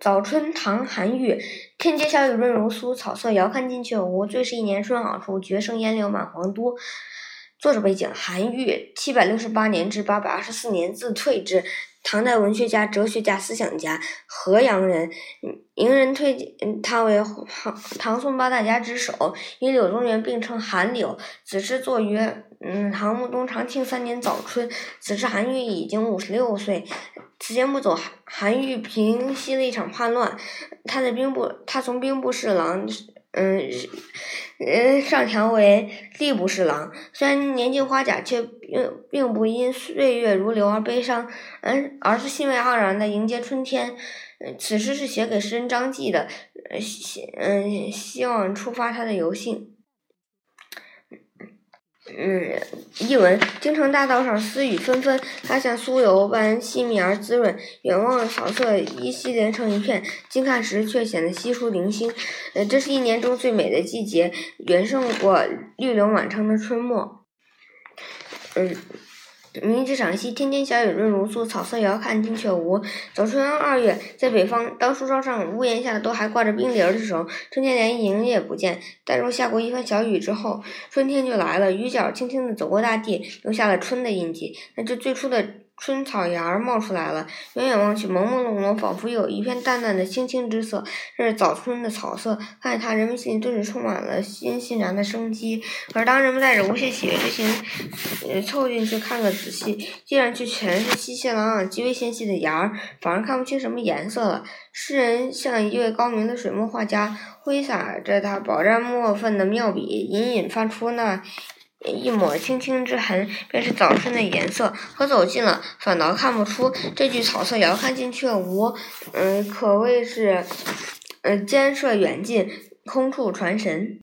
早春唐韩愈，天街小雨润如酥，草色遥看近却无。最是一年春好处，绝胜烟柳满皇都。作者背景：韩愈，七百六十八年至八百二十四年，字退之，唐代文学家、哲学家、思想家，河阳人。名人推荐他为唐唐宋八大家之首，与柳宗元并称韩柳。此诗作于嗯唐穆宗长庆三年早春，此时韩愈已经五十六岁。此前不久，韩韩愈平息了一场叛乱，他的兵部，他从兵部侍郎。嗯，嗯，上调为吏部侍郎。虽然年近花甲，却并并不因岁月如流而悲伤，而而是兴味盎然的迎接春天。此诗是写给诗人张继的，希嗯希望触发他的游兴。嗯，译文：京城大道上丝雨纷纷，它像酥油般细密而滋润。远望草色依稀连成一片，近看时却显得稀疏零星。呃，这是一年中最美的季节，远胜过绿柳满城的春末。嗯。明之赏析，天天小雨润如酥，草色遥看近却无。早春二月，在北方，当树梢上、屋檐下都还挂着冰凌的时候，春天连影也不见。但若下过一番小雨之后，春天就来了。雨脚轻轻地走过大地，留下了春的印记。那这最初的。春草芽儿冒出来了，远远望去，朦朦胧胧，仿佛有一片淡淡的青青之色。这是早春的草色，看着它，人们心里顿时充满了欣欣然的生机。可是，当人们带着无限喜悦之情，呃，凑进去看个仔细，竟然却全是稀稀朗朗、极为纤细的芽儿，反而看不清什么颜色了。诗人像一位高明的水墨画家，挥洒着他饱蘸墨分的妙笔，隐隐泛出那。一抹青青之痕，便是早春的颜色。可走近了，反倒看不出。这句“草色遥看近却无”，嗯，可谓是，嗯，兼涉远近，空处传神。